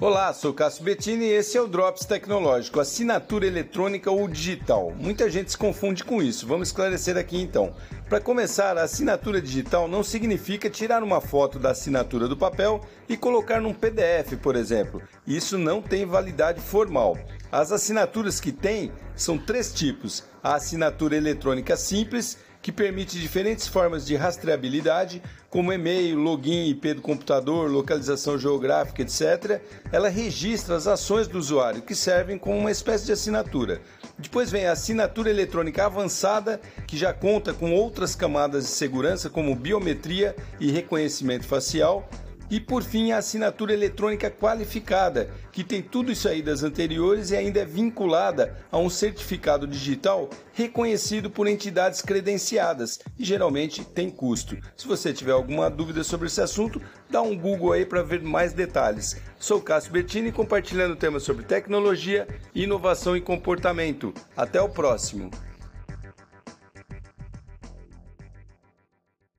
Olá, sou Cássio Bettini e esse é o Drops Tecnológico, assinatura eletrônica ou digital. Muita gente se confunde com isso, vamos esclarecer aqui então. Para começar, a assinatura digital não significa tirar uma foto da assinatura do papel e colocar num PDF, por exemplo. Isso não tem validade formal. As assinaturas que tem são três tipos: a assinatura eletrônica simples, que permite diferentes formas de rastreabilidade, como e-mail, login, IP do computador, localização geográfica, etc. Ela registra as ações do usuário, que servem como uma espécie de assinatura. Depois vem a assinatura eletrônica avançada, que já conta com outras camadas de segurança, como biometria e reconhecimento facial, e por fim, a assinatura eletrônica qualificada, que tem tudo isso aí das anteriores e ainda é vinculada a um certificado digital reconhecido por entidades credenciadas e geralmente tem custo. Se você tiver alguma dúvida sobre esse assunto, dá um Google aí para ver mais detalhes. Sou Cássio Bertini compartilhando temas sobre tecnologia, inovação e comportamento. Até o próximo.